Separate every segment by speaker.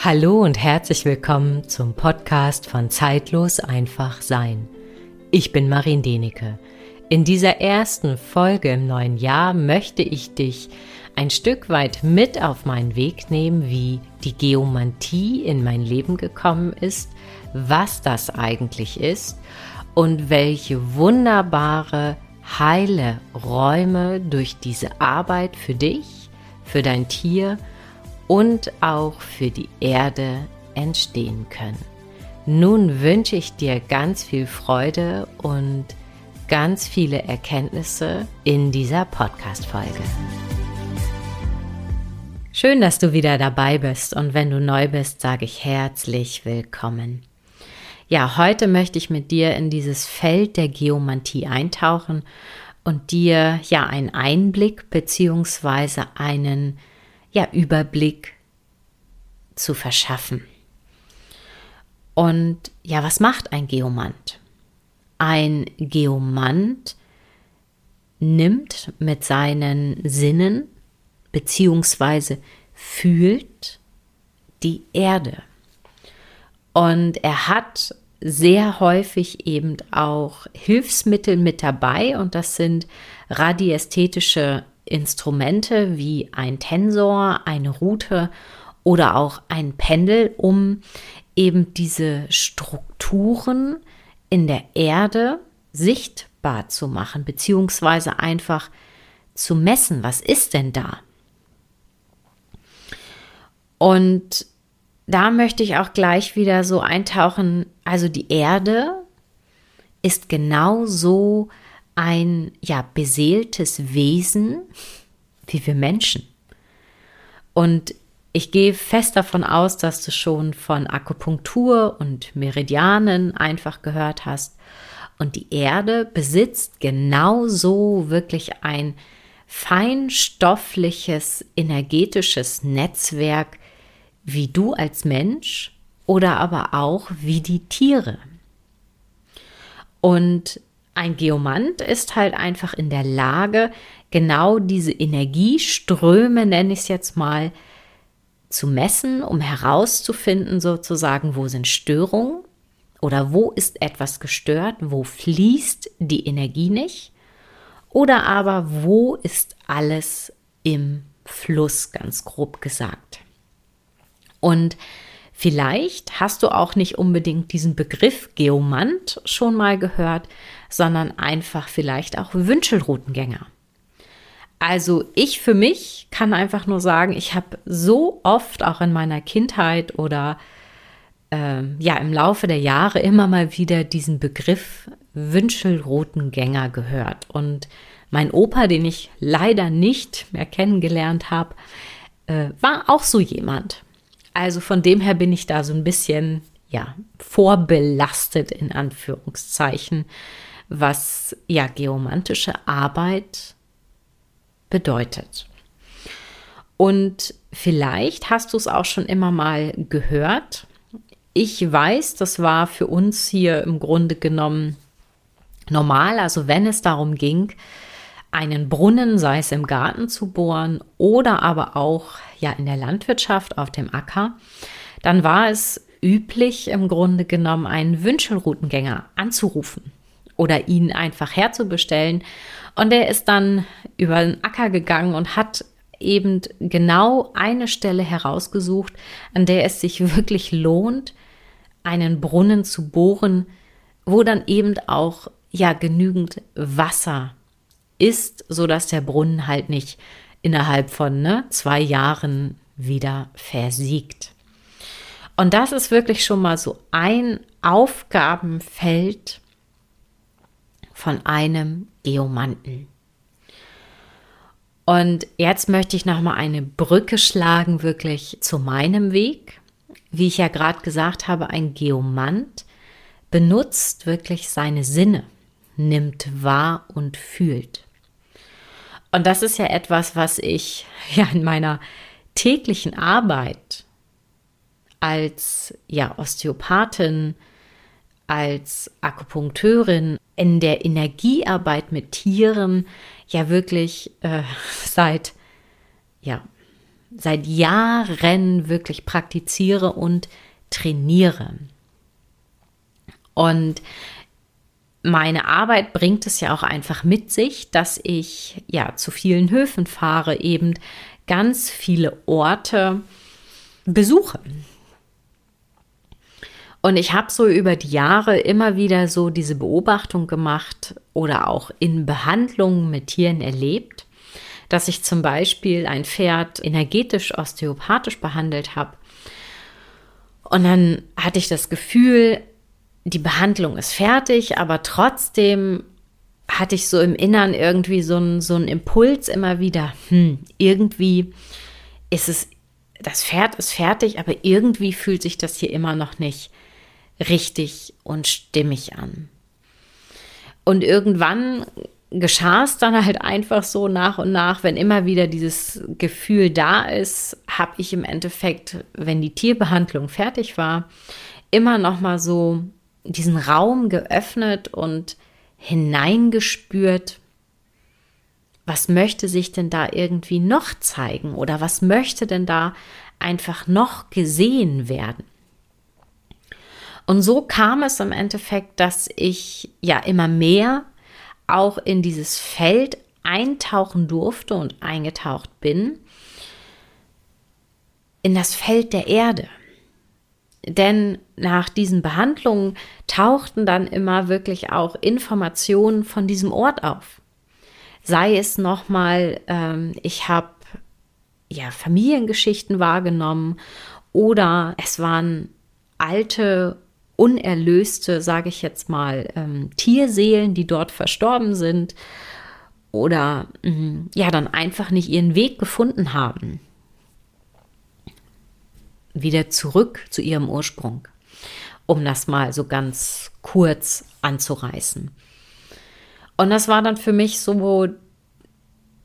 Speaker 1: Hallo und herzlich willkommen zum Podcast von Zeitlos einfach sein. Ich bin Marin Denecke. In dieser ersten Folge im neuen Jahr möchte ich dich ein Stück weit mit auf meinen Weg nehmen, wie die Geomantie in mein Leben gekommen ist, was das eigentlich ist und welche wunderbare, heile Räume durch diese Arbeit für dich, für dein Tier und auch für die Erde entstehen können. Nun wünsche ich dir ganz viel Freude und ganz viele Erkenntnisse in dieser Podcast-Folge. Schön, dass du wieder dabei bist und wenn du neu bist, sage ich herzlich willkommen. Ja, heute möchte ich mit dir in dieses Feld der Geomantie eintauchen und dir ja einen Einblick bzw. einen ja, Überblick zu verschaffen. Und ja, was macht ein Geomant? Ein Geomant nimmt mit seinen Sinnen beziehungsweise fühlt die Erde. Und er hat sehr häufig eben auch Hilfsmittel mit dabei und das sind radiästhetische Instrumente wie ein Tensor, eine Route oder auch ein Pendel, um eben diese Strukturen in der Erde sichtbar zu machen, beziehungsweise einfach zu messen, was ist denn da? Und da möchte ich auch gleich wieder so eintauchen, also die Erde ist genauso ein ja beseeltes Wesen wie wir Menschen. Und ich gehe fest davon aus, dass du schon von Akupunktur und Meridianen einfach gehört hast. Und die Erde besitzt genauso wirklich ein feinstoffliches, energetisches Netzwerk wie du als Mensch oder aber auch wie die Tiere. Und ein Geomant ist halt einfach in der Lage, genau diese Energieströme, nenne ich es jetzt mal, zu messen, um herauszufinden, sozusagen, wo sind Störungen oder wo ist etwas gestört, wo fließt die Energie nicht oder aber wo ist alles im Fluss, ganz grob gesagt. Und vielleicht hast du auch nicht unbedingt diesen Begriff Geomant schon mal gehört, sondern einfach vielleicht auch Wünschelroutengänger. Also ich für mich kann einfach nur sagen, ich habe so oft auch in meiner Kindheit oder äh, ja im Laufe der Jahre immer mal wieder diesen Begriff Wünschelrotengänger gehört. Und mein Opa, den ich leider nicht mehr kennengelernt habe, äh, war auch so jemand. Also von dem her bin ich da so ein bisschen ja vorbelastet in Anführungszeichen, was ja geomantische Arbeit bedeutet. Und vielleicht hast du es auch schon immer mal gehört. Ich weiß, das war für uns hier im Grunde genommen normal. Also wenn es darum ging, einen Brunnen, sei es im Garten zu bohren oder aber auch ja in der Landwirtschaft auf dem Acker, dann war es üblich im Grunde genommen einen Wünschelroutengänger anzurufen oder ihn einfach herzubestellen. Und er ist dann über den Acker gegangen und hat eben genau eine Stelle herausgesucht, an der es sich wirklich lohnt, einen Brunnen zu bohren, wo dann eben auch ja genügend Wasser ist, so dass der Brunnen halt nicht innerhalb von ne, zwei Jahren wieder versiegt. Und das ist wirklich schon mal so ein Aufgabenfeld, von einem Geomanten. Und jetzt möchte ich noch mal eine Brücke schlagen wirklich zu meinem Weg. Wie ich ja gerade gesagt habe, ein Geomant benutzt wirklich seine Sinne, nimmt wahr und fühlt. Und das ist ja etwas, was ich ja in meiner täglichen Arbeit als ja Osteopathin, als Akupunkteurin in der Energiearbeit mit Tieren ja wirklich äh, seit ja seit Jahren wirklich praktiziere und trainiere. Und meine Arbeit bringt es ja auch einfach mit sich, dass ich ja zu vielen Höfen fahre, eben ganz viele Orte besuche. Und ich habe so über die Jahre immer wieder so diese Beobachtung gemacht oder auch in Behandlungen mit Tieren erlebt, dass ich zum Beispiel ein Pferd energetisch osteopathisch behandelt habe. Und dann hatte ich das Gefühl, die Behandlung ist fertig, aber trotzdem hatte ich so im Innern irgendwie so einen so Impuls immer wieder, hm, irgendwie ist es, das Pferd ist fertig, aber irgendwie fühlt sich das hier immer noch nicht richtig und stimmig an. Und irgendwann geschah es dann halt einfach so nach und nach, wenn immer wieder dieses Gefühl da ist, habe ich im Endeffekt, wenn die Tierbehandlung fertig war, immer noch mal so diesen Raum geöffnet und hineingespürt, was möchte sich denn da irgendwie noch zeigen oder was möchte denn da einfach noch gesehen werden? Und so kam es im Endeffekt, dass ich ja immer mehr auch in dieses Feld eintauchen durfte und eingetaucht bin, in das Feld der Erde. Denn nach diesen Behandlungen tauchten dann immer wirklich auch Informationen von diesem Ort auf. Sei es nochmal, ähm, ich habe ja Familiengeschichten wahrgenommen oder es waren alte unerlöste, sage ich jetzt mal, ähm, Tierseelen, die dort verstorben sind oder mh, ja dann einfach nicht ihren Weg gefunden haben. Wieder zurück zu ihrem Ursprung, um das mal so ganz kurz anzureißen. Und das war dann für mich so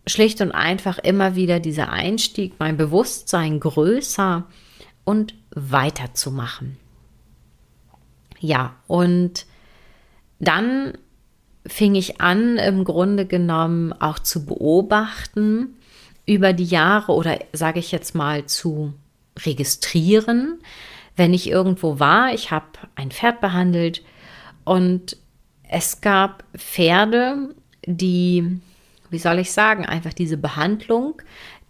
Speaker 1: schlicht und einfach immer wieder dieser Einstieg, mein Bewusstsein größer und weiterzumachen. Ja, und dann fing ich an, im Grunde genommen auch zu beobachten über die Jahre oder sage ich jetzt mal zu registrieren, wenn ich irgendwo war. Ich habe ein Pferd behandelt und es gab Pferde, die, wie soll ich sagen, einfach diese Behandlung,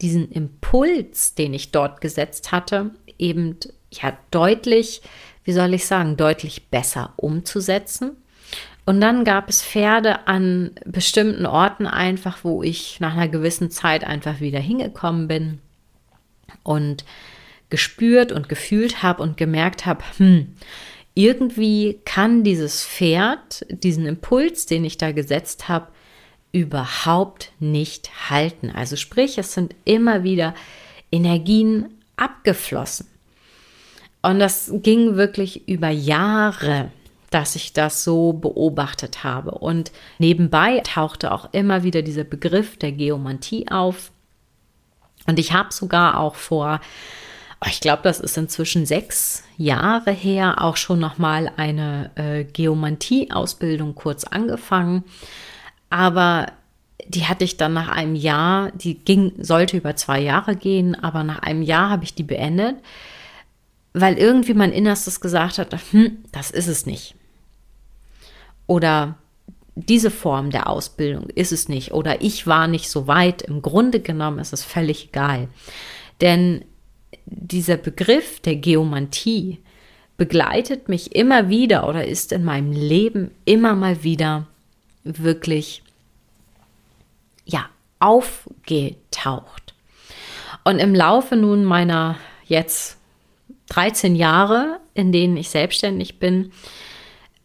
Speaker 1: diesen Impuls, den ich dort gesetzt hatte, eben ja deutlich wie soll ich sagen, deutlich besser umzusetzen. Und dann gab es Pferde an bestimmten Orten einfach, wo ich nach einer gewissen Zeit einfach wieder hingekommen bin und gespürt und gefühlt habe und gemerkt habe, hm, irgendwie kann dieses Pferd diesen Impuls, den ich da gesetzt habe, überhaupt nicht halten. Also sprich, es sind immer wieder Energien abgeflossen. Und das ging wirklich über Jahre, dass ich das so beobachtet habe. Und nebenbei tauchte auch immer wieder dieser Begriff der Geomantie auf. Und ich habe sogar auch vor, ich glaube, das ist inzwischen sechs Jahre her, auch schon nochmal eine äh, Geomantie-Ausbildung kurz angefangen. Aber die hatte ich dann nach einem Jahr, die ging, sollte über zwei Jahre gehen, aber nach einem Jahr habe ich die beendet weil irgendwie mein Innerstes gesagt hat, hm, das ist es nicht. Oder diese Form der Ausbildung ist es nicht. Oder ich war nicht so weit. Im Grunde genommen ist es völlig egal. Denn dieser Begriff der Geomantie begleitet mich immer wieder oder ist in meinem Leben immer mal wieder wirklich, ja, aufgetaucht. Und im Laufe nun meiner jetzt 13 Jahre, in denen ich selbstständig bin,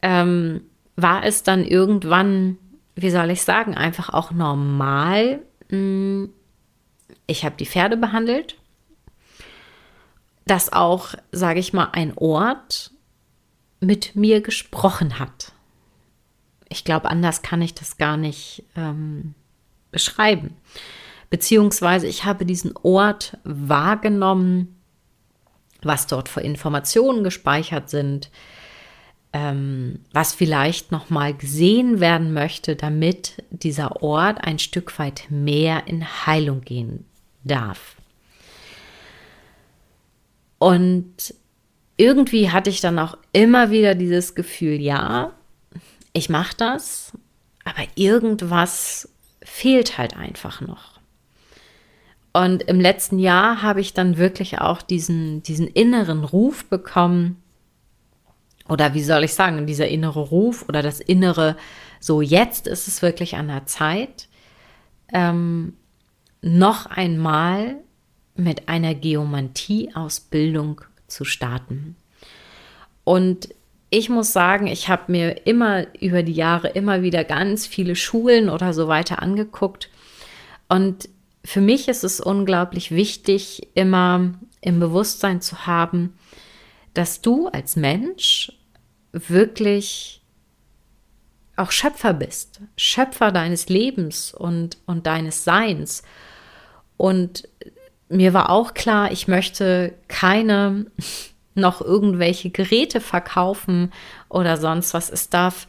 Speaker 1: ähm, war es dann irgendwann, wie soll ich sagen, einfach auch normal. Hm, ich habe die Pferde behandelt, dass auch, sage ich mal, ein Ort mit mir gesprochen hat. Ich glaube, anders kann ich das gar nicht ähm, beschreiben. Beziehungsweise ich habe diesen Ort wahrgenommen was dort für Informationen gespeichert sind, ähm, was vielleicht nochmal gesehen werden möchte, damit dieser Ort ein Stück weit mehr in Heilung gehen darf. Und irgendwie hatte ich dann auch immer wieder dieses Gefühl, ja, ich mache das, aber irgendwas fehlt halt einfach noch. Und im letzten Jahr habe ich dann wirklich auch diesen, diesen inneren Ruf bekommen, oder wie soll ich sagen, dieser innere Ruf oder das innere, so jetzt ist es wirklich an der Zeit, ähm, noch einmal mit einer Geomantie-Ausbildung zu starten. Und ich muss sagen, ich habe mir immer über die Jahre immer wieder ganz viele Schulen oder so weiter angeguckt. Und für mich ist es unglaublich wichtig, immer im Bewusstsein zu haben, dass du als Mensch wirklich auch Schöpfer bist, Schöpfer deines Lebens und, und deines Seins. Und mir war auch klar, ich möchte keine noch irgendwelche Geräte verkaufen oder sonst was. Es darf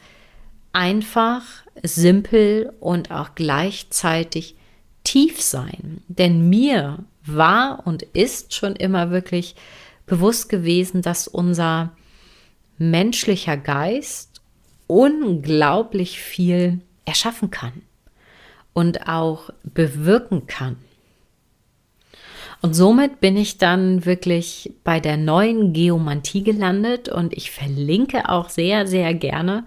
Speaker 1: einfach, simpel und auch gleichzeitig tief sein. Denn mir war und ist schon immer wirklich bewusst gewesen, dass unser menschlicher Geist unglaublich viel erschaffen kann und auch bewirken kann. Und somit bin ich dann wirklich bei der neuen Geomantie gelandet und ich verlinke auch sehr, sehr gerne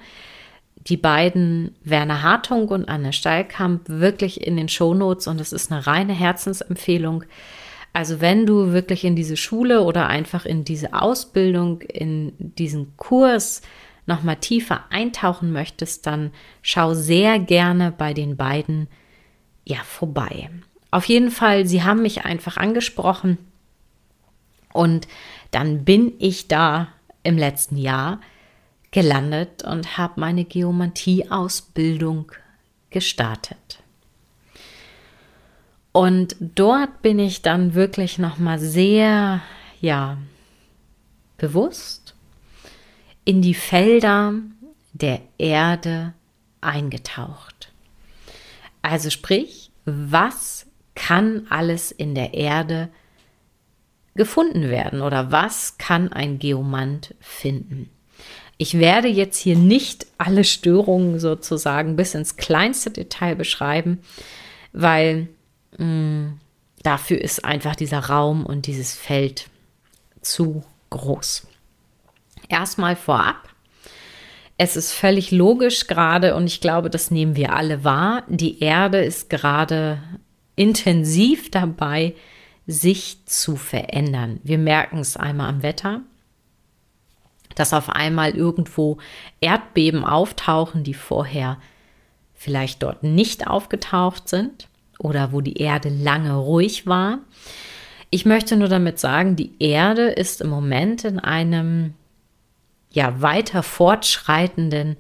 Speaker 1: die beiden Werner Hartung und Anne Steilkamp wirklich in den Shownotes und es ist eine reine Herzensempfehlung. Also wenn du wirklich in diese Schule oder einfach in diese Ausbildung, in diesen Kurs nochmal tiefer eintauchen möchtest, dann schau sehr gerne bei den beiden ja vorbei. Auf jeden Fall, sie haben mich einfach angesprochen und dann bin ich da im letzten Jahr gelandet und habe meine Geomantie-Ausbildung gestartet. Und dort bin ich dann wirklich noch mal sehr, ja, bewusst in die Felder der Erde eingetaucht. Also sprich, was kann alles in der Erde gefunden werden oder was kann ein Geomant finden? Ich werde jetzt hier nicht alle Störungen sozusagen bis ins kleinste Detail beschreiben, weil mh, mm, dafür ist einfach dieser Raum und dieses Feld zu groß. Erstmal vorab, es ist völlig logisch gerade und ich glaube, das nehmen wir alle wahr. Die Erde ist gerade intensiv dabei, sich zu verändern. Wir merken es einmal am Wetter, dass auf einmal irgendwo Erdbeben auftauchen, die vorher vielleicht dort nicht aufgetaucht sind oder wo die Erde lange ruhig war. Ich möchte nur damit sagen, die Erde ist im Moment in einem ja weiter fortschreitenden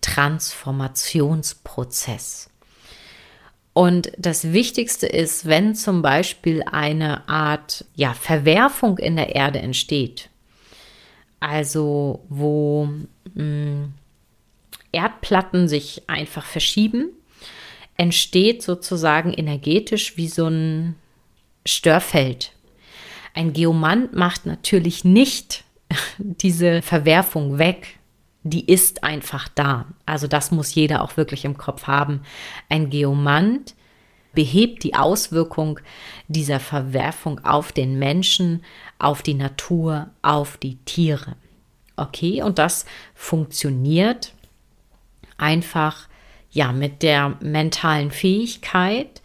Speaker 1: Transformationsprozess. Und das Wichtigste ist, wenn zum Beispiel eine Art ja, Verwerfung in der Erde entsteht, also wo mh, hm, Erdplatten sich einfach verschieben, entsteht sozusagen energetisch wie so ein Störfeld. Ein Geomant macht natürlich nicht diese Verwerfung weg, die ist einfach da. Also das muss jeder auch wirklich im Kopf haben. Ein Geomant behebt die Auswirkung dieser Verwerfung auf den Menschen, auf die Natur, auf die Tiere. Okay, und das funktioniert einfach ja mit der mentalen Fähigkeit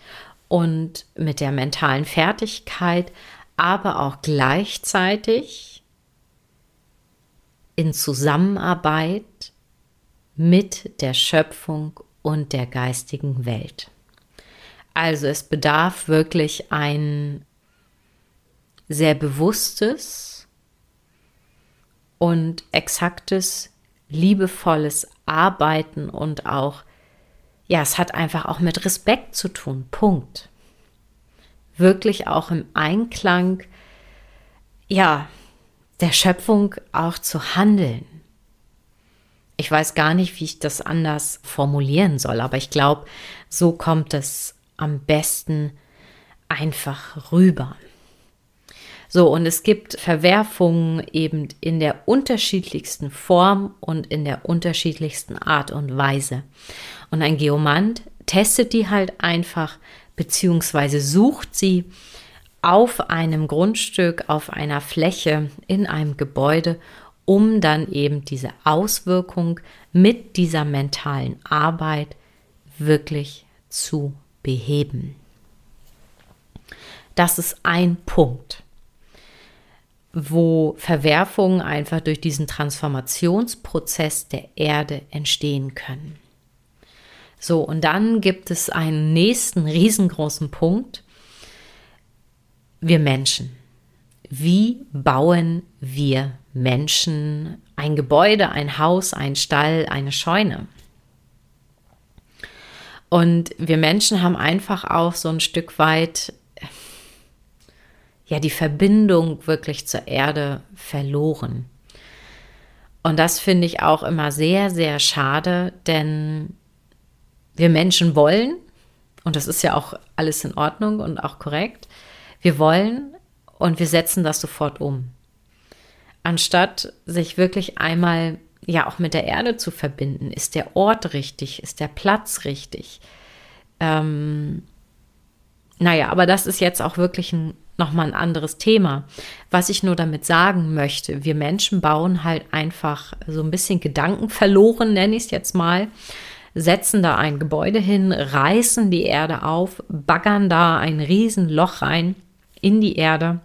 Speaker 1: und mit der mentalen Fertigkeit, aber auch gleichzeitig in Zusammenarbeit mit der Schöpfung und der geistigen Welt. Also es bedarf wirklich ein sehr bewusstes und exaktes, liebevolles Arbeiten und auch, ja, es hat einfach auch mit Respekt zu tun. Punkt. Wirklich auch im Einklang, ja, der Schöpfung auch zu handeln. Ich weiß gar nicht, wie ich das anders formulieren soll, aber ich glaube, so kommt es am besten einfach rüber. So, und es gibt Verwerfungen eben in der unterschiedlichsten Form und in der unterschiedlichsten Art und Weise. Und ein Geomant testet die halt einfach, beziehungsweise sucht sie auf einem Grundstück, auf einer Fläche, in einem Gebäude, um dann eben diese Auswirkung mit dieser mentalen Arbeit wirklich zu beheben. Das ist ein Punkt, wo Verwerfungen einfach durch diesen Transformationsprozess der Erde entstehen können. So, und dann gibt es einen nächsten riesengroßen Punkt. Wir Menschen. Wie bauen wir Menschen ein Gebäude, ein Haus, ein Stall, eine Scheune? Und wir Menschen haben einfach auch so ein Stück weit ja die Verbindung wirklich zur Erde verloren. Und das finde ich auch immer sehr, sehr schade, denn wir Menschen wollen, und das ist ja auch alles in Ordnung und auch korrekt, wir wollen und wir setzen das sofort um. Anstatt sich wirklich einmal ja auch mit der Erde zu verbinden, ist der Ort richtig, ist der Platz richtig. Ähm, naja, aber das ist jetzt auch wirklich ein, nochmal ein anderes Thema. Was ich nur damit sagen möchte, wir Menschen bauen halt einfach so ein bisschen Gedanken verloren, nenne ich es jetzt mal setzen da ein Gebäude hin, reißen die Erde auf, baggern da ein Riesenloch rein in die Erde.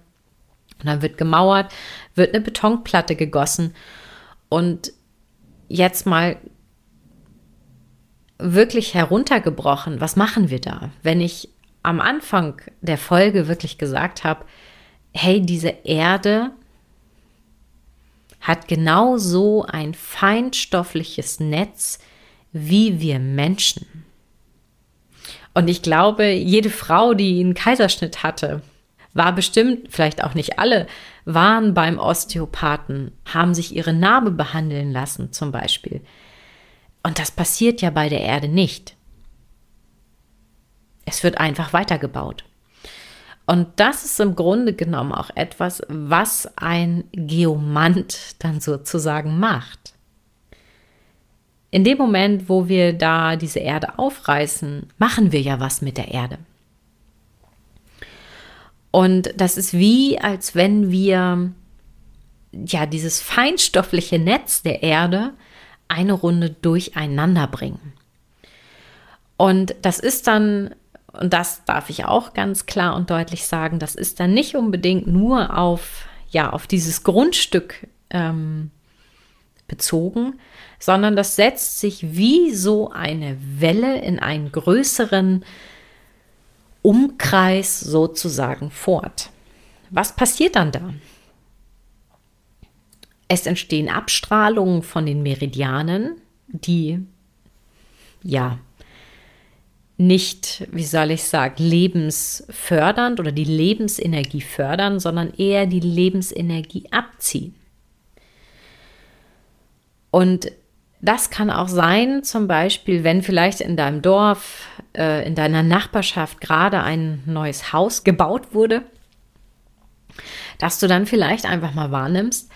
Speaker 1: Und dann wird gemauert, wird eine Betonplatte gegossen. Und jetzt mal wirklich heruntergebrochen, was machen wir da? Wenn ich am Anfang der Folge wirklich gesagt habe, hey, diese Erde hat genau so ein feinstoffliches Netz, wie wir Menschen. Und ich glaube, jede Frau, die einen Kaiserschnitt hatte, war bestimmt, vielleicht auch nicht alle, waren beim Osteopathen, haben sich ihre Narbe behandeln lassen zum Beispiel. Und das passiert ja bei der Erde nicht. Es wird einfach weitergebaut. Und das ist im Grunde genommen auch etwas, was ein Geomant dann sozusagen macht. In dem Moment, wo wir da diese Erde aufreißen, machen wir ja was mit der Erde. Und das ist wie, als wenn wir ja dieses feinstoffliche Netz der Erde eine Runde durcheinander bringen. Und das ist dann, und das darf ich auch ganz klar und deutlich sagen, das ist dann nicht unbedingt nur auf, ja, auf dieses Grundstück ähm, bezogen, sondern das setzt sich wie so eine Welle in einen größeren Umkreis sozusagen fort. Was passiert dann da? Es entstehen Abstrahlungen von den Meridianen, die ja nicht, wie soll ich sagen, lebensfördernd oder die Lebensenergie fördern, sondern eher die Lebensenergie abziehen. Und das kann auch sein, zum Beispiel, wenn vielleicht in deinem Dorf, äh, in deiner Nachbarschaft gerade ein neues Haus gebaut wurde, dass du dann vielleicht einfach mal wahrnimmst,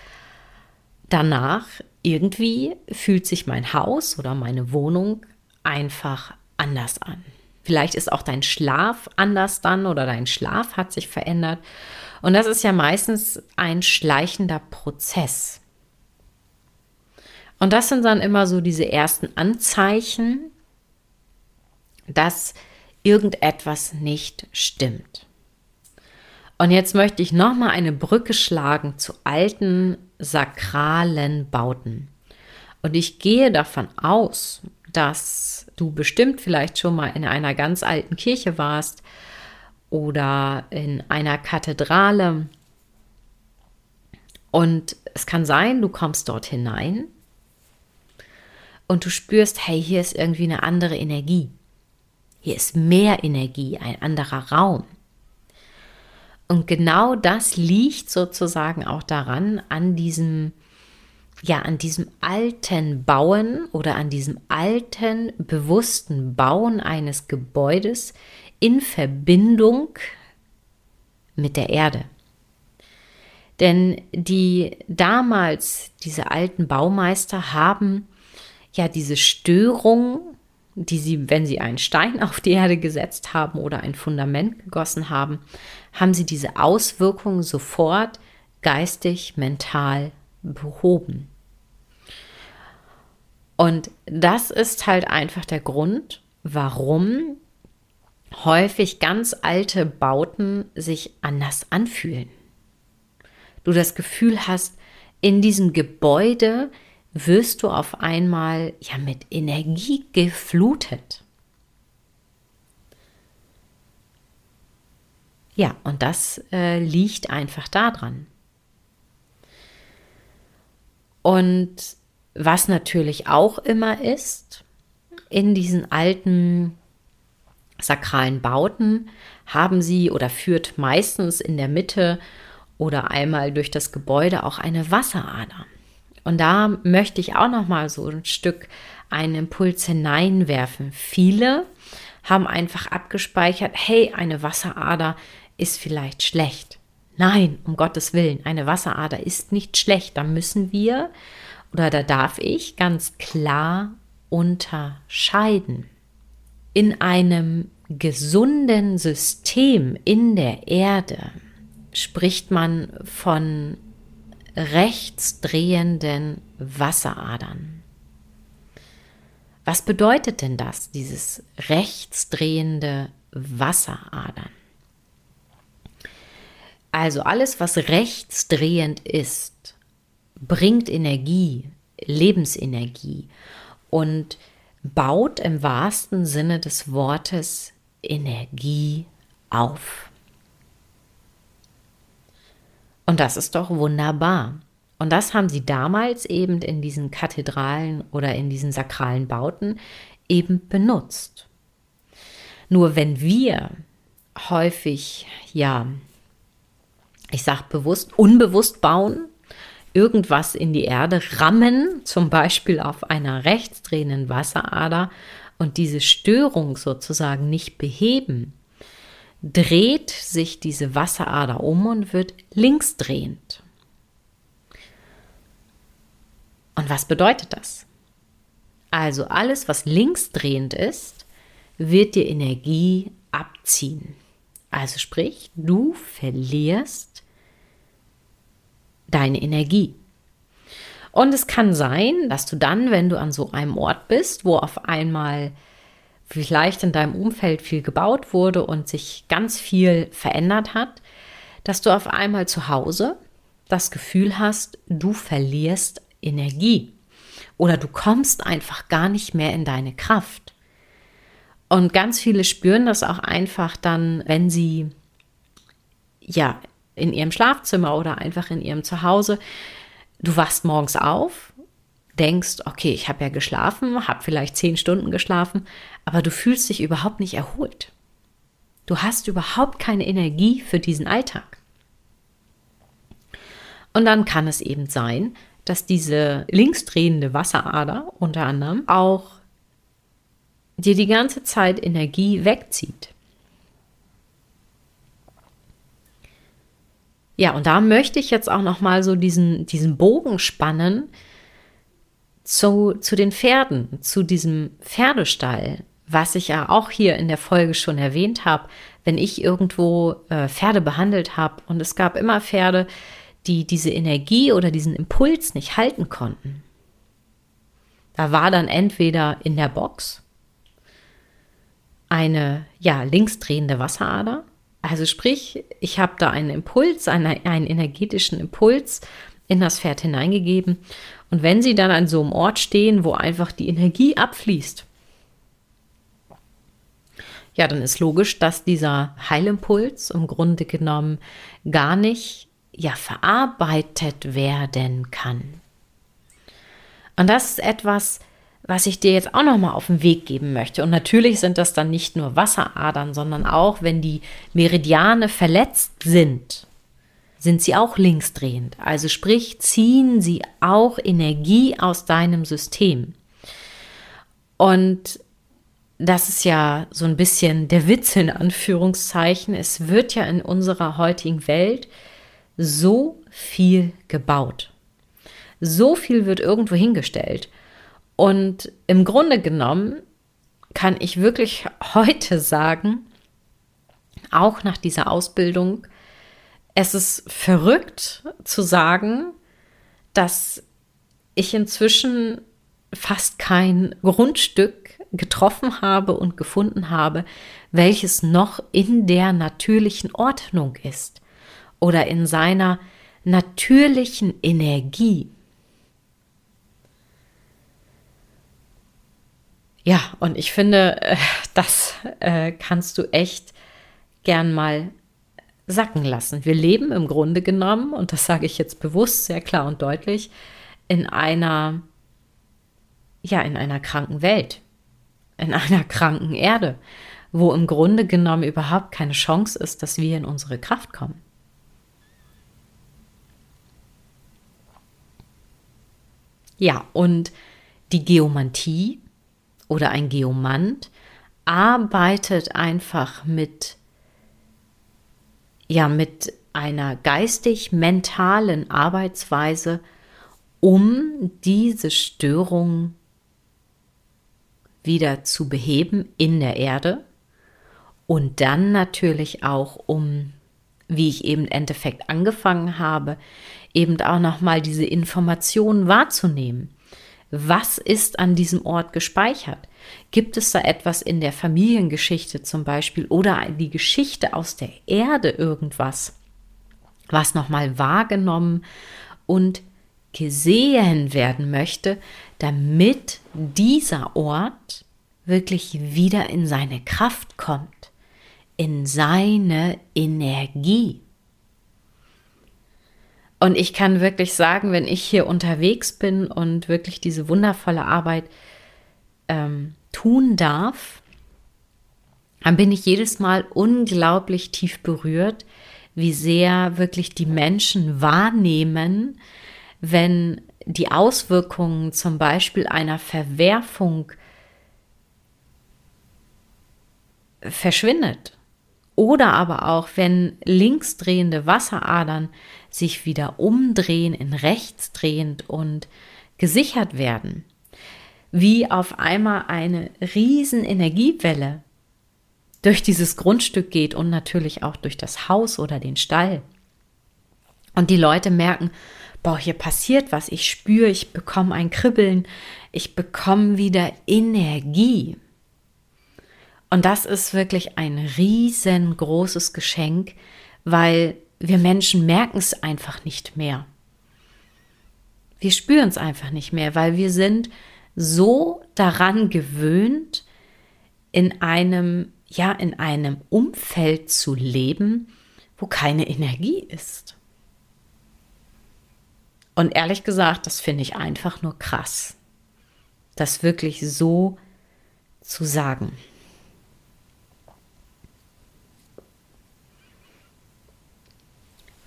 Speaker 1: danach irgendwie fühlt sich mein Haus oder meine Wohnung einfach anders an. Vielleicht ist auch dein Schlaf anders dann oder dein Schlaf hat sich verändert. Und das ist ja meistens ein schleichender Prozess. Und das sind dann immer so diese ersten Anzeichen, dass irgendetwas nicht stimmt. Und jetzt möchte ich nochmal eine Brücke schlagen zu alten sakralen Bauten. Und ich gehe davon aus, dass du bestimmt vielleicht schon mal in einer ganz alten Kirche warst oder in einer Kathedrale. Und es kann sein, du kommst dort hinein und du spürst, hey, hier ist irgendwie eine andere Energie. Hier ist mehr Energie, ein anderer Raum. Und genau das liegt sozusagen auch daran, an diesem, ja, an diesem alten Bauen oder an diesem alten, bewussten Bauen eines Gebäudes in Verbindung mit der Erde. Denn die damals, diese alten Baumeister haben ja diese Störung, die sie, wenn sie einen Stein auf die Erde gesetzt haben oder ein Fundament gegossen haben, haben sie diese Auswirkungen sofort geistig, mental behoben. Und das ist halt einfach der Grund, warum häufig ganz alte Bauten sich anders anfühlen. Du das Gefühl hast, in diesem Gebäude wirst du auf einmal ja mit Energie geflutet. Ja, und das äh, liegt einfach daran. Und was natürlich auch immer ist, in diesen alten sakralen Bauten haben sie oder führt meistens in der Mitte oder einmal durch das Gebäude auch eine Wasserader. Und da möchte ich auch noch mal so ein Stück einen Impuls hineinwerfen. Viele haben einfach abgespeichert, hey, eine Wasserader ist vielleicht schlecht. Nein, um Gottes Willen, eine Wasserader ist nicht schlecht. Da müssen wir oder da darf ich ganz klar unterscheiden. In einem gesunden System in der Erde spricht man von rechtsdrehenden Wasseradern. Was bedeutet denn das, dieses rechtsdrehende Wasseradern? Also alles, was rechtsdrehend ist, bringt Energie, Lebensenergie und baut im wahrsten Sinne des Wortes Energie auf. Und das ist doch wunderbar. Und das haben sie damals eben in diesen Kathedralen oder in diesen sakralen Bauten eben benutzt. Nur wenn wir häufig, ja, ich sage bewusst, unbewusst bauen, irgendwas in die Erde rammen, zum Beispiel auf einer rechtsdrehenden Wasserader und diese Störung sozusagen nicht beheben, dreht sich diese Wasserader um und wird linksdrehend. Und was bedeutet das? Also alles, was linksdrehend ist, wird dir Energie abziehen. Also sprich, du verlierst deine Energie. Und es kann sein, dass du dann, wenn du an so einem Ort bist, wo auf einmal vielleicht in deinem Umfeld viel gebaut wurde und sich ganz viel verändert hat, dass du auf einmal zu Hause das Gefühl hast, du verlierst Energie oder du kommst einfach gar nicht mehr in deine Kraft. Und ganz viele spüren das auch einfach dann, wenn sie ja in ihrem Schlafzimmer oder einfach in ihrem Zuhause. Du wachst morgens auf, denkst, okay, ich habe ja geschlafen, habe vielleicht zehn Stunden geschlafen, aber du fühlst dich überhaupt nicht erholt. Du hast überhaupt keine Energie für diesen Alltag. Und dann kann es eben sein, dass diese linksdrehende Wasserader unter anderem auch dir die ganze Zeit Energie wegzieht. Ja, und da möchte ich jetzt auch noch mal so diesen, diesen Bogen spannen zu, zu den Pferden, zu diesem Pferdestall, was ich ja auch hier in der Folge schon erwähnt habe, wenn ich irgendwo äh, Pferde behandelt habe und es gab immer Pferde, die diese Energie oder diesen Impuls nicht halten konnten. Da war dann entweder in der Box eine ja linksdrehende Wasserader also sprich, ich habe da einen Impuls, einen, einen energetischen Impuls in das Pferd hineingegeben. Und wenn sie dann an so einem Ort stehen, wo einfach die Energie abfließt, ja, dann ist logisch, dass dieser Heilimpuls im Grunde genommen gar nicht ja verarbeitet werden kann. Und das ist etwas, was ich dir jetzt auch noch mal auf den Weg geben möchte. Und natürlich sind das dann nicht nur Wasseradern, sondern auch, wenn die Meridiane verletzt sind, sind sie auch linksdrehend. Also sprich, ziehen sie auch Energie aus deinem System. Und das ist ja so ein bisschen der Witz in Anführungszeichen. Es wird ja in unserer heutigen Welt so viel gebaut. So viel wird irgendwo hingestellt. Und im Grunde genommen kann ich wirklich heute sagen, auch nach dieser Ausbildung, es ist verrückt zu sagen, dass ich inzwischen fast kein Grundstück getroffen habe und gefunden habe, welches noch in der natürlichen Ordnung ist oder in seiner natürlichen Energie. Ja, und ich finde, äh, das äh, kannst du echt gern mal sacken lassen. Wir leben im Grunde genommen, und das sage ich jetzt bewusst sehr klar und deutlich, in einer, ja, in einer kranken Welt, in einer kranken Erde, wo im Grunde genommen überhaupt keine Chance ist, dass wir in unsere Kraft kommen. Ja, und die Geomantie oder ein Geomant arbeitet einfach mit ja mit einer geistig-mentalen Arbeitsweise, um diese Störung wieder zu beheben in der Erde und dann natürlich auch um, wie ich eben im Endeffekt angefangen habe, eben auch nochmal diese Informationen wahrzunehmen. Was ist an diesem Ort gespeichert? Gibt es da etwas in der Familiengeschichte zum Beispiel oder die Geschichte aus der Erde irgendwas, was nochmal wahrgenommen und gesehen werden möchte, damit dieser Ort wirklich wieder in seine Kraft kommt, in seine Energie. Und ich kann wirklich sagen, wenn ich hier unterwegs bin und wirklich diese wundervolle Arbeit ähm, tun darf, dann bin ich jedes Mal unglaublich tief berührt, wie sehr wirklich die Menschen wahrnehmen, wenn die Auswirkungen zum Beispiel einer Verwerfung verschwindet. Oder aber auch, wenn linksdrehende Wasseradern sich wieder umdrehen in rechtsdrehend und gesichert werden, wie auf einmal eine riesen Energiewelle durch dieses Grundstück geht und natürlich auch durch das Haus oder den Stall. Und die Leute merken, boah, hier passiert was, ich spüre, ich bekomme ein Kribbeln, ich bekomme wieder Energie. Und das ist wirklich ein riesengroßes Geschenk, weil wir Menschen merken es einfach nicht mehr. Wir spüren es einfach nicht mehr, weil wir sind so daran gewöhnt, in einem, ja, in einem Umfeld zu leben, wo keine Energie ist. Und ehrlich gesagt, das finde ich einfach nur krass, das wirklich so zu sagen.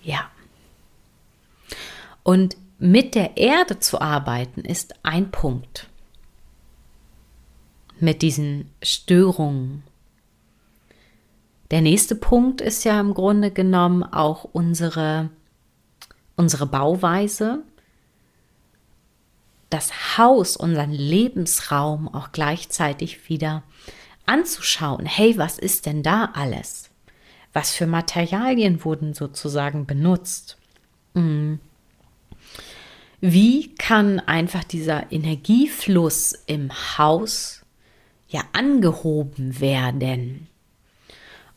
Speaker 1: Ja. Und mit der Erde zu arbeiten ist ein Punkt. Mit diesen Störungen. Der nächste Punkt ist ja im Grunde genommen auch unsere, unsere Bauweise, das Haus, unseren Lebensraum auch gleichzeitig wieder anzuschauen. Hey, was ist denn da alles? Was für Materialien wurden sozusagen benutzt? Hm. Wie kann einfach dieser Energiefluss im Haus ja angehoben werden?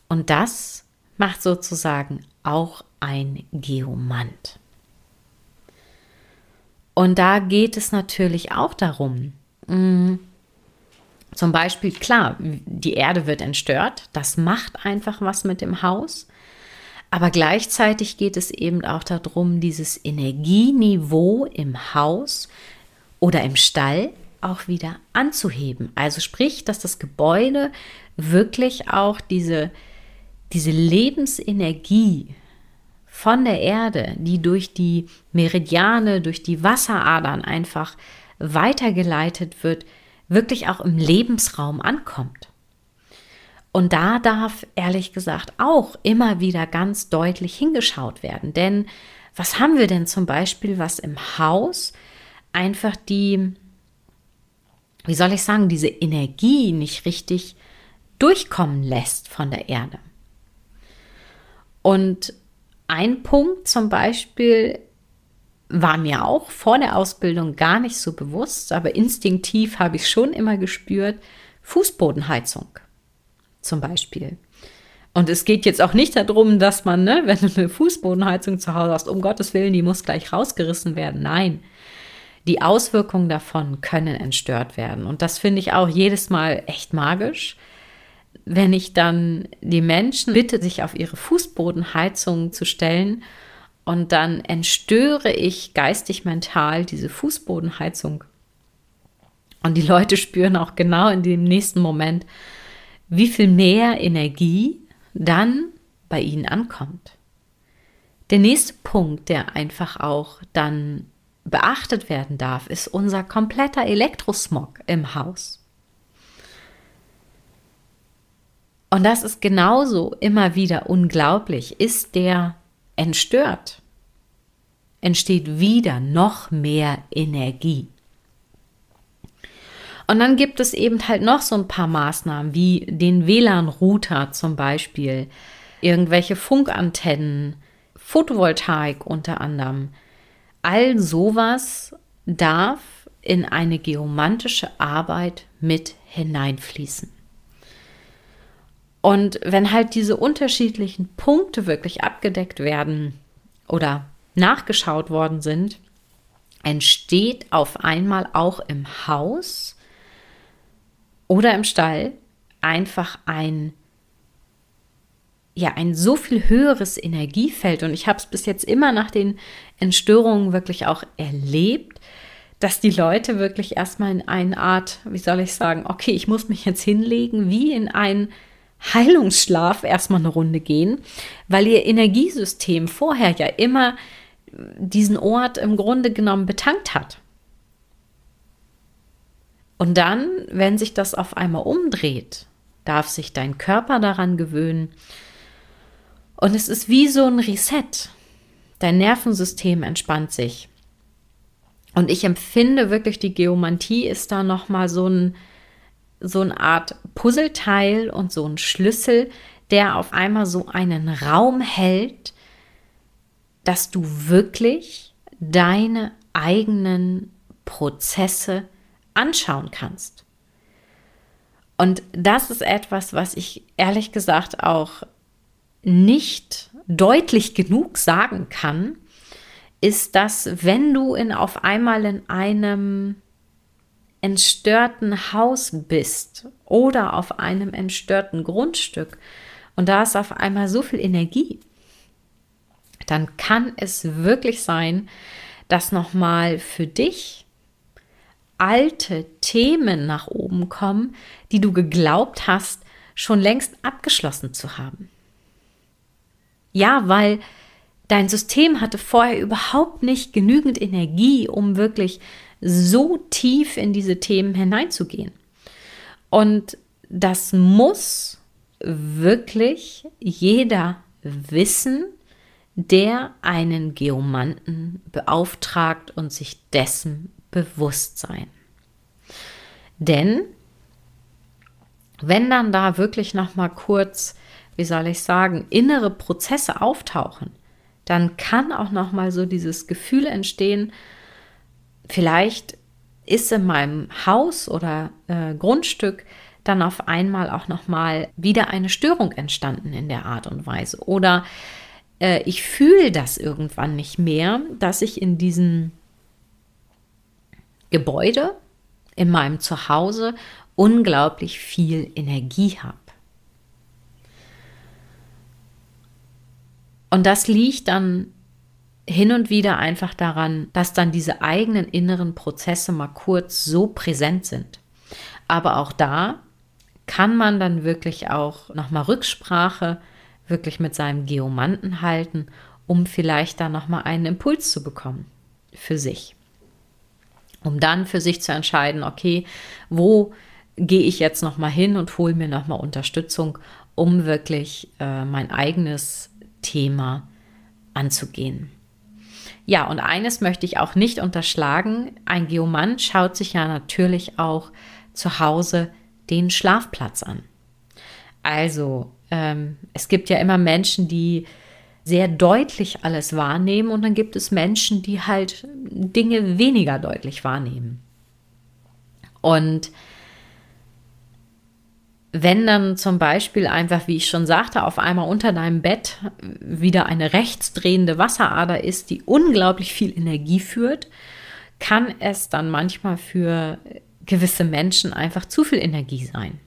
Speaker 1: Und das macht sozusagen auch ein Geomant. Und da geht es natürlich auch darum, hm, zum Beispiel, klar, die Erde wird entstört, das macht einfach was mit dem Haus. Aber gleichzeitig geht es eben auch darum, dieses Energieniveau im Haus oder im Stall auch wieder anzuheben. Also sprich, dass das Gebäude wirklich auch diese, diese Lebensenergie von der Erde, die durch die Meridiane, durch die Wasseradern einfach weitergeleitet wird, wirklich auch im Lebensraum ankommt. Und da darf ehrlich gesagt auch immer wieder ganz deutlich hingeschaut werden. Denn was haben wir denn zum Beispiel, was im Haus einfach die, wie soll ich sagen, diese Energie nicht richtig durchkommen lässt von der Erde? Und ein Punkt zum Beispiel war mir auch vor der Ausbildung gar nicht so bewusst, aber instinktiv habe ich schon immer gespürt, Fußbodenheizung zum Beispiel. Und es geht jetzt auch nicht darum, dass man, ne, wenn du eine Fußbodenheizung zu Hause hast, um Gottes Willen, die muss gleich rausgerissen werden. Nein, die Auswirkungen davon können entstört werden. Und das finde ich auch jedes Mal echt magisch, wenn ich dann die Menschen bitte, sich auf ihre Fußbodenheizung zu stellen und dann entstöre ich geistig mental diese Fußbodenheizung. Und die Leute spüren auch genau in dem nächsten Moment, wie viel mehr Energie dann bei ihnen ankommt. Der nächste Punkt, der einfach auch dann beachtet werden darf, ist unser kompletter Elektrosmog im Haus. Und das ist genauso immer wieder unglaublich. Ist der entstört, entsteht wieder noch mehr Energie. Und dann gibt es eben halt noch so ein paar Maßnahmen, wie den WLAN-Router zum Beispiel, irgendwelche Funkantennen, Photovoltaik unter anderem. All sowas darf in eine geomantische Arbeit mit hineinfließen. Und wenn halt diese unterschiedlichen Punkte wirklich abgedeckt werden oder nachgeschaut worden sind, entsteht auf einmal auch im Haus oder im Stall einfach ein ja ein so viel höheres Energiefeld. Und ich habe es bis jetzt immer nach den Entstörungen wirklich auch erlebt, dass die Leute wirklich erstmal in eine Art, wie soll ich sagen, okay, ich muss mich jetzt hinlegen, wie in einen Heilungsschlaf erstmal eine Runde gehen, weil ihr Energiesystem vorher ja immer diesen Ort im Grunde genommen betankt hat. Und dann, wenn sich das auf einmal umdreht, darf sich dein Körper daran gewöhnen. Und es ist wie so ein Reset. Dein Nervensystem entspannt sich. Und ich empfinde wirklich, die Geomantie ist da nochmal so ein, so eine Art Puzzleteil und so ein Schlüssel, der auf einmal so einen Raum hält, dass du wirklich deine eigenen Prozesse anschauen kannst. Und das ist etwas, was ich ehrlich gesagt auch nicht deutlich genug sagen kann, ist, dass wenn du in auf einmal in einem entstörten Haus bist oder auf einem entstörten Grundstück und da ist auf einmal so viel Energie, dann kann es wirklich sein, dass nochmal für dich alte Themen nach oben kommen, die du geglaubt hast, schon längst abgeschlossen zu haben. Ja, weil dein System hatte vorher überhaupt nicht genügend Energie, um wirklich so tief in diese Themen hineinzugehen. Und das muss wirklich jeder wissen, der einen Geomanten beauftragt und sich dessen Bewusstsein. Denn wenn dann da wirklich noch mal kurz, wie soll ich sagen, innere Prozesse auftauchen, dann kann auch noch mal so dieses Gefühl entstehen, vielleicht ist in meinem Haus oder äh, Grundstück dann auf einmal auch noch mal wieder eine Störung entstanden in der Art und Weise oder äh, ich fühle das irgendwann nicht mehr, dass ich in diesen Gebäude in meinem Zuhause unglaublich viel Energie habe. Und das liegt dann hin und wieder einfach daran, dass dann diese eigenen inneren Prozesse mal kurz so präsent sind. Aber auch da kann man dann wirklich auch nochmal Rücksprache wirklich mit seinem Geomanten halten, um vielleicht da nochmal einen Impuls zu bekommen für sich um dann für sich zu entscheiden, okay, wo gehe ich jetzt noch mal hin und hole mir noch mal Unterstützung, um wirklich äh, mein eigenes Thema anzugehen. Ja, und eines möchte ich auch nicht unterschlagen. Ein Geomant schaut sich ja natürlich auch zu Hause den Schlafplatz an. Also, ähm, es gibt ja immer Menschen, die sehr deutlich alles wahrnehmen und dann gibt es Menschen, die halt Dinge weniger deutlich wahrnehmen. Und wenn dann zum Beispiel einfach, wie ich schon sagte, auf einmal unter deinem Bett wieder eine rechtsdrehende Wasserader ist, die unglaublich viel Energie führt, kann es dann manchmal für gewisse Menschen einfach zu viel Energie sein.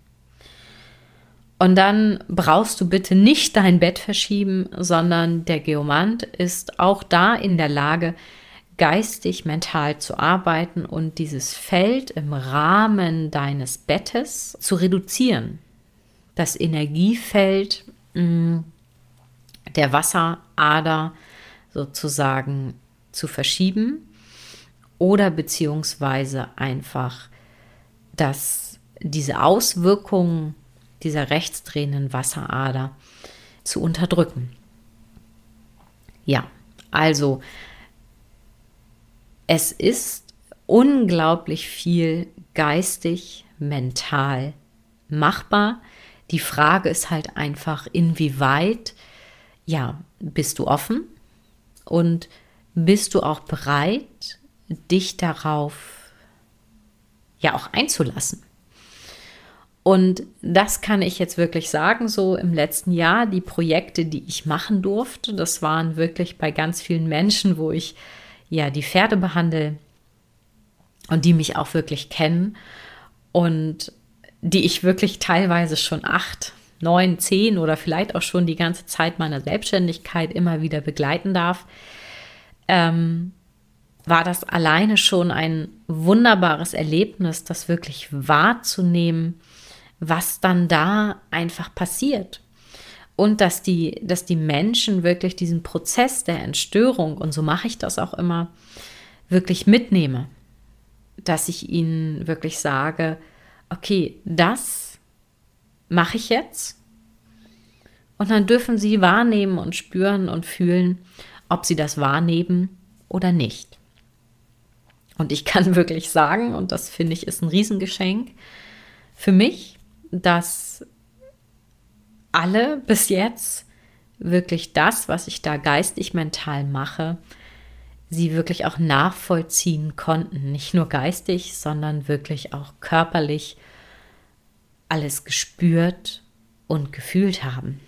Speaker 1: Und dann brauchst du bitte nicht dein Bett verschieben, sondern der Geomant ist auch da in der Lage, geistig, mental zu arbeiten und dieses Feld im Rahmen deines Bettes zu reduzieren. Das Energiefeld mm, der Wasserader sozusagen zu verschieben oder beziehungsweise einfach dass diese Auswirkungen dieser rechtsdrehenden Wasserader zu unterdrücken. Ja, also es ist unglaublich viel geistig, mental machbar. Die Frage ist halt einfach, inwieweit, ja, bist du offen und bist du auch bereit, dich darauf ja auch einzulassen. Und das kann ich jetzt wirklich sagen, so im letzten Jahr, die Projekte, die ich machen durfte, das waren wirklich bei ganz vielen Menschen, wo ich ja die Pferde behandle und die mich auch wirklich kennen und die ich wirklich teilweise schon acht, neun, zehn oder vielleicht auch schon die ganze Zeit meiner Selbstständigkeit immer wieder begleiten darf, ähm, war das alleine schon ein wunderbares Erlebnis, das wirklich wahrzunehmen, was dann da einfach passiert und dass die, dass die Menschen wirklich diesen Prozess der Entstörung, und so mache ich das auch immer, wirklich mitnehme. Dass ich ihnen wirklich sage, okay, das mache ich jetzt. Und dann dürfen sie wahrnehmen und spüren und fühlen, ob sie das wahrnehmen oder nicht. Und ich kann wirklich sagen, und das finde ich ist ein Riesengeschenk für mich, dass alle bis jetzt wirklich das, was ich da geistig mental mache, sie wirklich auch nachvollziehen konnten. Nicht nur geistig, sondern wirklich auch körperlich alles gespürt und gefühlt haben.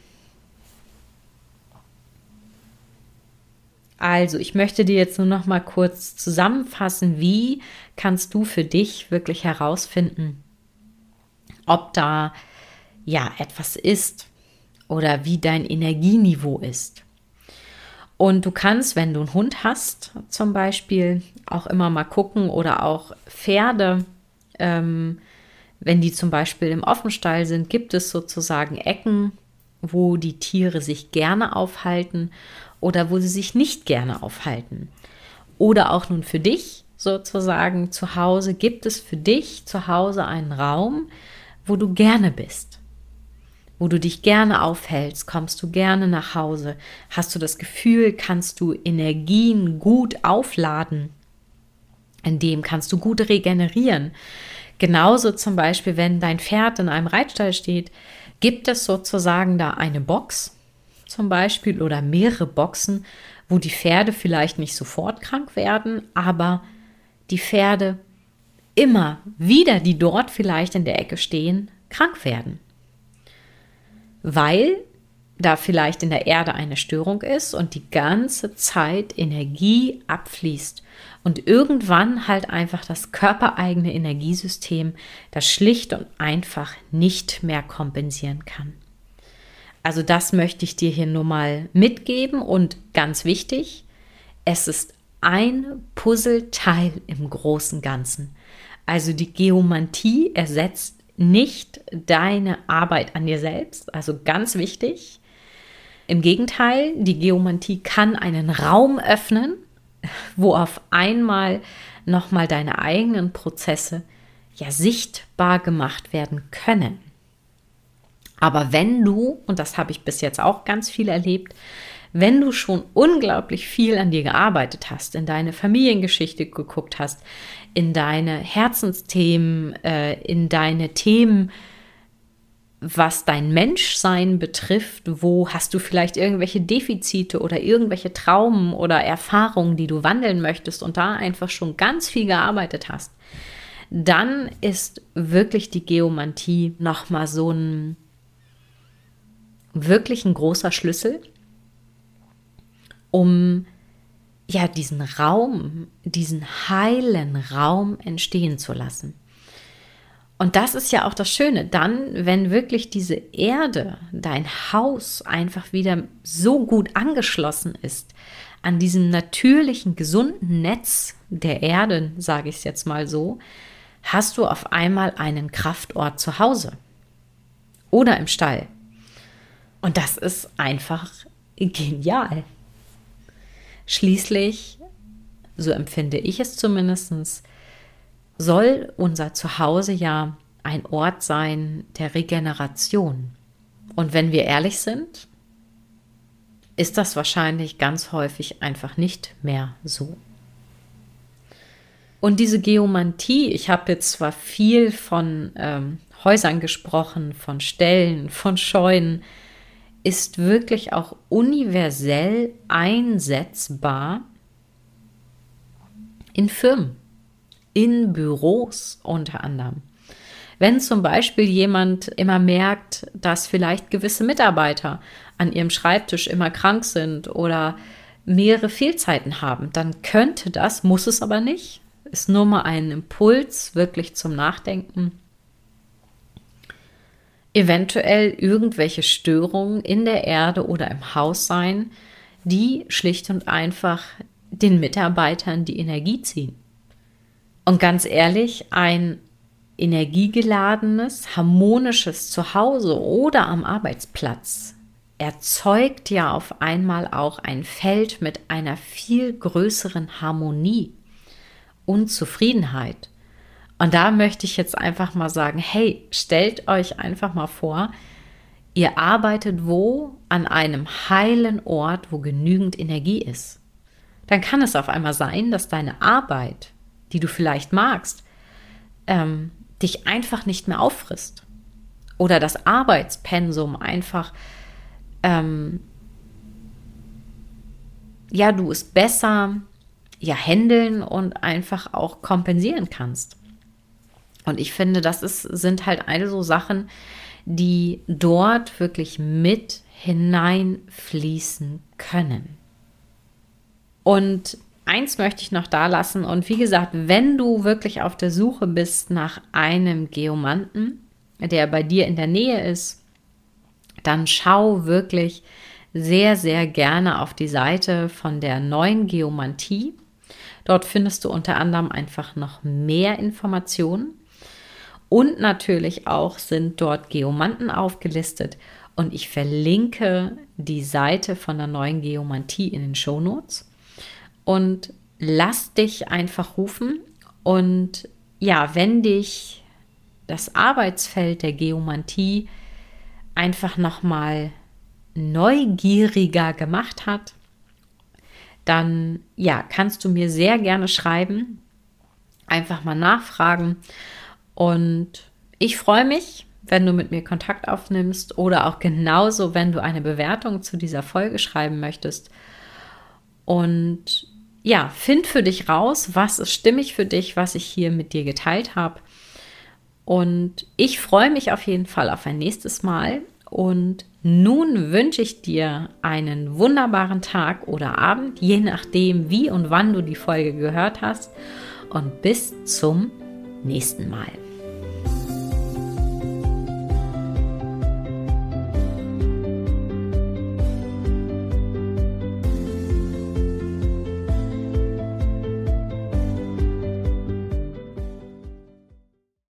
Speaker 1: Also, ich möchte dir jetzt nur noch mal kurz zusammenfassen, wie kannst du für dich wirklich herausfinden, ob da ja etwas ist, oder wie dein Energieniveau ist. Und du kannst, wenn du einen Hund hast, zum Beispiel auch immer mal gucken oder auch Pferde, ähm, wenn die zum Beispiel im Offenstall sind, gibt es sozusagen Ecken, wo die Tiere sich gerne aufhalten oder wo sie sich nicht gerne aufhalten. Oder auch nun für dich sozusagen zu Hause, gibt es für dich zu Hause einen Raum, wo du gerne bist wo du dich gerne aufhältst, kommst du gerne nach Hause, hast du das Gefühl, kannst du Energien gut aufladen, in dem kannst du gut regenerieren. Genauso zum Beispiel, wenn dein Pferd in einem Reitstall steht, gibt es sozusagen da eine Box zum Beispiel oder mehrere Boxen, wo die Pferde vielleicht nicht sofort krank werden, aber die Pferde immer wieder, die dort vielleicht in der Ecke stehen, krank werden weil da vielleicht in der Erde eine Störung ist und die ganze Zeit Energie abfließt und irgendwann halt einfach das körpereigene Energiesystem das schlicht und einfach nicht mehr kompensieren kann. Also das möchte ich dir hier nur mal mitgeben und ganz wichtig, es ist ein Puzzleteil im großen Ganzen. Also die Geomantie ersetzt nicht deine Arbeit an dir selbst, also ganz wichtig. Im Gegenteil, die Geomantie kann einen Raum öffnen, wo auf einmal nochmal deine eigenen Prozesse ja sichtbar gemacht werden können. Aber wenn du, und das habe ich bis jetzt auch ganz viel erlebt, wenn du schon unglaublich viel an dir gearbeitet hast, in deine Familiengeschichte geguckt hast, in deine Herzensthemen, äh, in deine Themen, was dein Menschsein betrifft, wo hast du vielleicht irgendwelche Defizite oder irgendwelche Traumen oder Erfahrungen, die du wandeln möchtest und da einfach schon ganz viel gearbeitet hast, dann ist wirklich die Geomantie nochmal so ein wirklich ein großer Schlüssel, um ja diesen Raum, diesen heilen Raum entstehen zu lassen. Und das ist ja auch das Schöne, dann, wenn wirklich diese Erde, dein Haus einfach wieder so gut angeschlossen ist an diesem natürlichen, gesunden Netz der Erde, sage ich es jetzt mal so, hast du auf einmal einen Kraftort zu Hause oder im Stall. Und das ist einfach genial. Schließlich, so empfinde ich es zumindest, soll unser Zuhause ja ein Ort sein der Regeneration. Und wenn wir ehrlich sind, ist das wahrscheinlich ganz häufig einfach nicht mehr so. Und diese Geomantie, ich habe jetzt zwar viel von ähm, Häusern gesprochen, von Ställen, von Scheunen, ist wirklich auch universell einsetzbar in Firmen, in Büros unter anderem. Wenn zum Beispiel jemand immer merkt, dass vielleicht gewisse Mitarbeiter an ihrem Schreibtisch immer krank sind oder mehrere Fehlzeiten haben, dann könnte das, muss es aber nicht, ist nur mal ein Impuls wirklich zum Nachdenken, eventuell irgendwelche Störungen in der Erde oder im Haus sein, die schlicht und einfach den Mitarbeitern die Energie ziehen. Und ganz ehrlich, ein energiegeladenes, harmonisches Zuhause oder am Arbeitsplatz erzeugt ja auf einmal auch ein Feld mit einer viel größeren Harmonie und Zufriedenheit. Und da möchte ich jetzt einfach mal sagen, hey, stellt euch einfach mal vor, ihr arbeitet wo an einem heilen Ort, wo genügend Energie ist. Dann kann es auf einmal sein, dass deine Arbeit, die du vielleicht magst, ähm, dich einfach nicht mehr auffrisst. Oder das Arbeitspensum einfach, ähm, ja, du es besser ja handeln und einfach auch kompensieren kannst. Und ich finde, das ist, sind halt eine so Sachen, die dort wirklich mit hineinfließen können. Und eins möchte ich noch da lassen. Und wie gesagt, wenn du wirklich auf der Suche bist nach einem Geomanten, der bei dir in der Nähe ist, dann schau wirklich sehr, sehr gerne auf die Seite von der neuen Geomantie. Dort findest du unter anderem einfach noch mehr Informationen. Und natürlich auch sind dort Geomanten aufgelistet. Und ich verlinke die Seite von der neuen Geomantie in den Show Notes. Und lass dich einfach rufen. Und ja, wenn dich das Arbeitsfeld der Geomantie einfach nochmal neugieriger gemacht hat, dann ja, kannst du mir sehr gerne schreiben, einfach mal nachfragen und ich freue mich, wenn du mit mir Kontakt aufnimmst oder auch genauso, wenn du eine Bewertung zu dieser Folge schreiben möchtest. Und ja, find für dich raus, was ist stimmig für dich, was ich hier mit dir geteilt habe. Und ich freue mich auf jeden Fall auf ein nächstes Mal. Und nun wünsche ich dir einen wunderbaren Tag oder Abend, je nachdem, wie und wann du die Folge gehört hast. Und bis zum nächsten Mal.